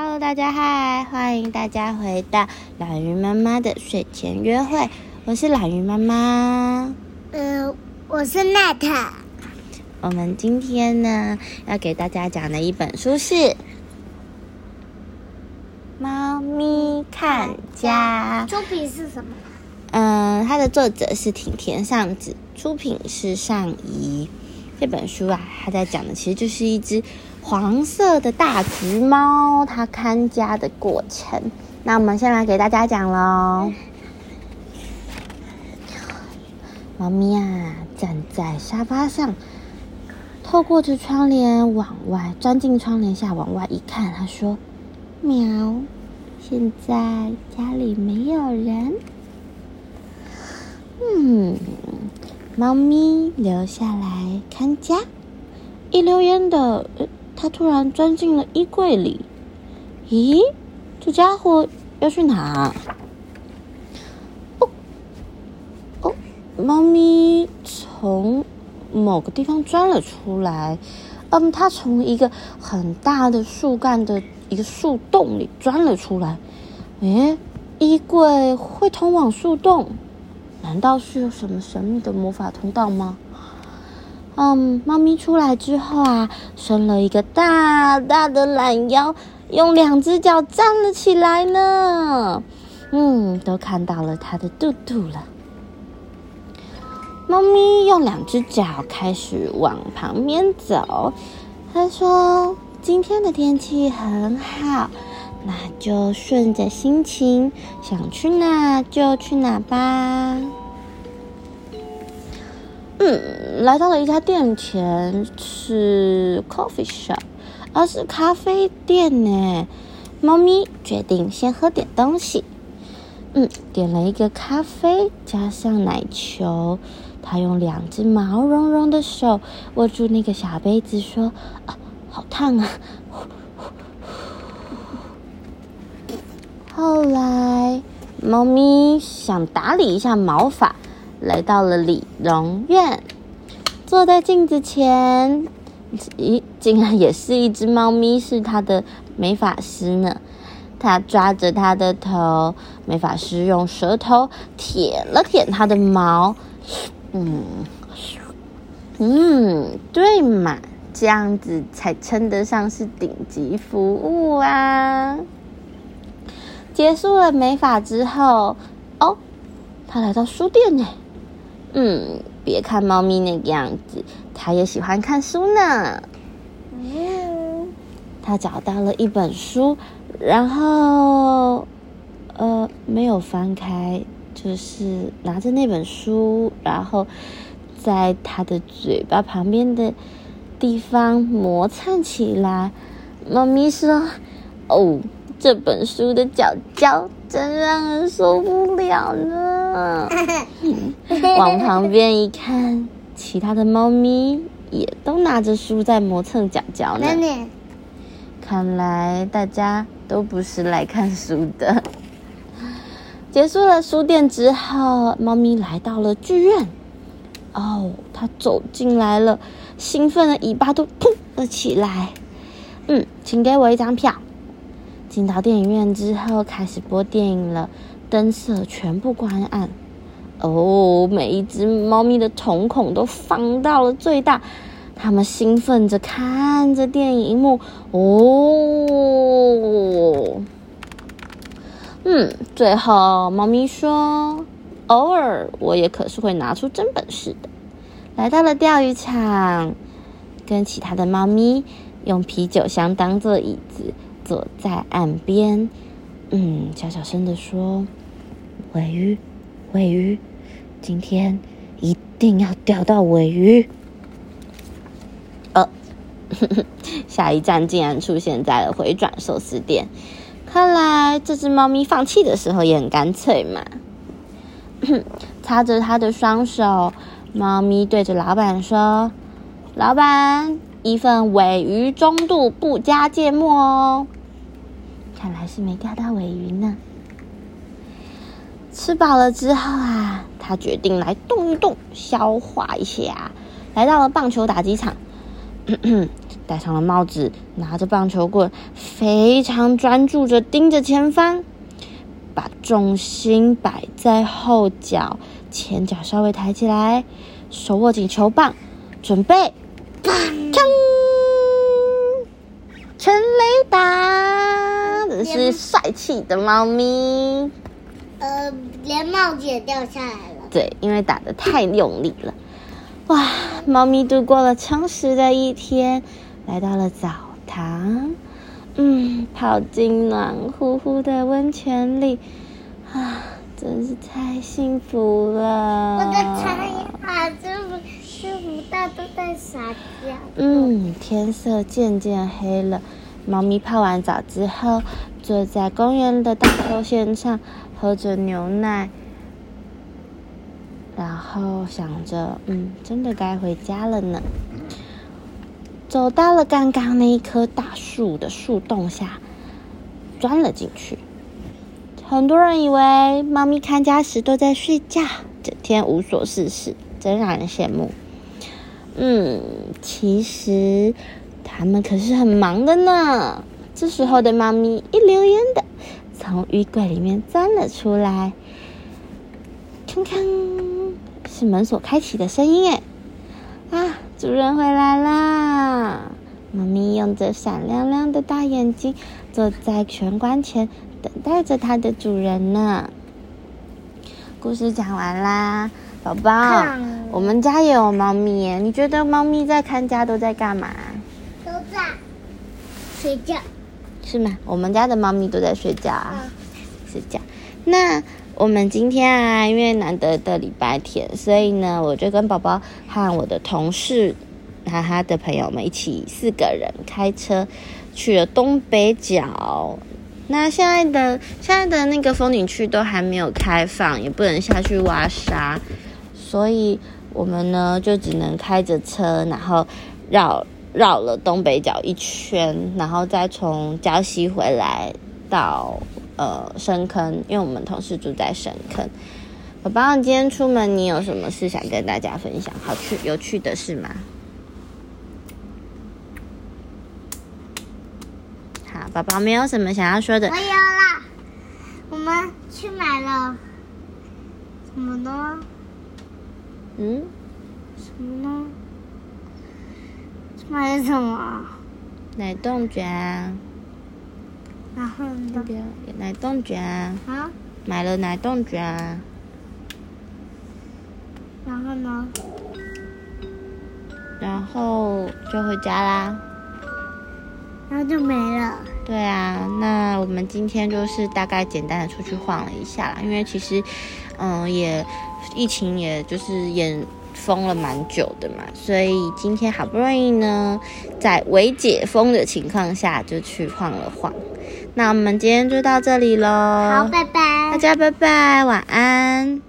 Hello，大家嗨，欢迎大家回到懒鱼妈妈的睡前约会。我是懒鱼妈妈。嗯，我是奈特。我们今天呢，要给大家讲的一本书是《猫咪看家》。出品是什么？嗯，它的作者是挺田尚子，出品是上怡。这本书啊，它在讲的其实就是一只黄色的大橘猫，它看家的过程。那我们先来给大家讲喽。猫咪啊，站在沙发上，透过着窗帘往外钻进窗帘下，往外一看，它说：“喵，现在家里没有人。”嗯。猫咪留下来看家，一溜烟的，它突然钻进了衣柜里。咦，这家伙要去哪？哦哦，猫咪从某个地方钻了出来。嗯，它从一个很大的树干的一个树洞里钻了出来。诶，衣柜会通往树洞？难道是有什么神秘的魔法通道吗？嗯，猫咪出来之后啊，伸了一个大大的懒腰，用两只脚站了起来呢。嗯，都看到了它的肚肚了。猫咪用两只脚开始往旁边走。它说：“今天的天气很好。”那就顺着心情，想去哪就去哪吧。嗯，来到了一家店前，是 coffee shop，而是咖啡店呢。猫咪决定先喝点东西。嗯，点了一个咖啡，加上奶球。它用两只毛茸茸的手握住那个小杯子，说：“啊，好烫啊！”后来，猫咪想打理一下毛发，来到了理容院，坐在镜子前，咦，竟然也是一只猫咪，是他的美发师呢。他抓着他的头，美发师用舌头舔了舔他的毛，嗯，嗯，对嘛，这样子才称得上是顶级服务啊。结束了美发之后，哦，他来到书店呢。嗯，别看猫咪那个样子，它也喜欢看书呢。嗯，他找到了一本书，然后呃，没有翻开，就是拿着那本书，然后在它的嘴巴旁边的地方磨蹭起来。猫咪说：“哦。”这本书的角角真让人受不了呢。往旁边一看，其他的猫咪也都拿着书在磨蹭脚脚呢。看来大家都不是来看书的。结束了书店之后，猫咪来到了剧院。哦，它走进来了，兴奋的尾巴都扑了起来。嗯，请给我一张票。进到电影院之后，开始播电影了，灯色全部关暗。哦，每一只猫咪的瞳孔都放到了最大，它们兴奋着看着电影幕。哦，嗯，最后猫咪说：“偶尔我也可是会拿出真本事的。”来到了钓鱼场，跟其他的猫咪用啤酒箱当做椅子。坐在岸边，嗯，小小声的说：“尾鱼，尾鱼，今天一定要钓到尾鱼。”呃，下一站竟然出现在了回转寿司店，看来这只猫咪放弃的时候也很干脆嘛。擦着它的双手，猫咪对着老板说：“老板，一份尾鱼中度，不加芥末哦。”看来是没钓到尾鱼呢。吃饱了之后啊，他决定来动一动，消化一下。来到了棒球打击场，戴上了帽子，拿着棒球棍，非常专注着盯着前方，把重心摆在后脚，前脚稍微抬起来，手握紧球棒，准备，锵！全雷达，这是帅气的猫咪。呃，连帽子也掉下来了。对，因为打的太用力了。哇，猫咪度过了充实的一天，来到了澡堂，嗯，泡进暖乎乎的温泉里，啊，真是太幸福了。我的太阳这么这么大都在撒娇。嗯，天色渐渐黑了，猫咪泡完澡之后，坐在公园的大秋线上，喝着牛奶。然后想着，嗯，真的该回家了呢。走到了刚刚那一棵大树的树洞下，钻了进去。很多人以为猫咪看家时都在睡觉，整天无所事事，真让人羡慕。嗯，其实它们可是很忙的呢。这时候的猫咪一溜烟的从衣柜里面钻了出来，看看。是门锁开启的声音哎！啊，主人回来啦！猫咪用着闪亮亮的大眼睛，坐在玄关前，等待着它的主人呢。故事讲完啦，宝宝，我们家也有猫咪耶。你觉得猫咪在看家都在干嘛？都在睡觉。是吗？我们家的猫咪都在睡觉啊，睡觉。那。我们今天啊，因为难得的礼拜天，所以呢，我就跟宝宝和我的同事，和他的朋友们一起四个人开车去了东北角。那现在的现在的那个风景区都还没有开放，也不能下去挖沙，所以我们呢就只能开着车，然后绕绕了东北角一圈，然后再从礁溪回来到。呃，深坑，因为我们同事住在深坑。宝宝，你今天出门，你有什么事想跟大家分享？好趣、有趣的事吗？好，宝宝没有什么想要说的。我有啦，我们去买了什么呢？嗯？什么呢？买了什么？奶冻卷。然后呢？奶冻卷啊！买了奶冻卷。然后呢？然后就回家啦。然后就没了。对啊，那我们今天就是大概简单的出去晃了一下啦，因为其实，嗯，也疫情也就是也封了蛮久的嘛，所以今天好不容易呢，在未解封的情况下就去晃了晃。那我们今天就到这里喽，好，拜拜，大家拜拜，晚安。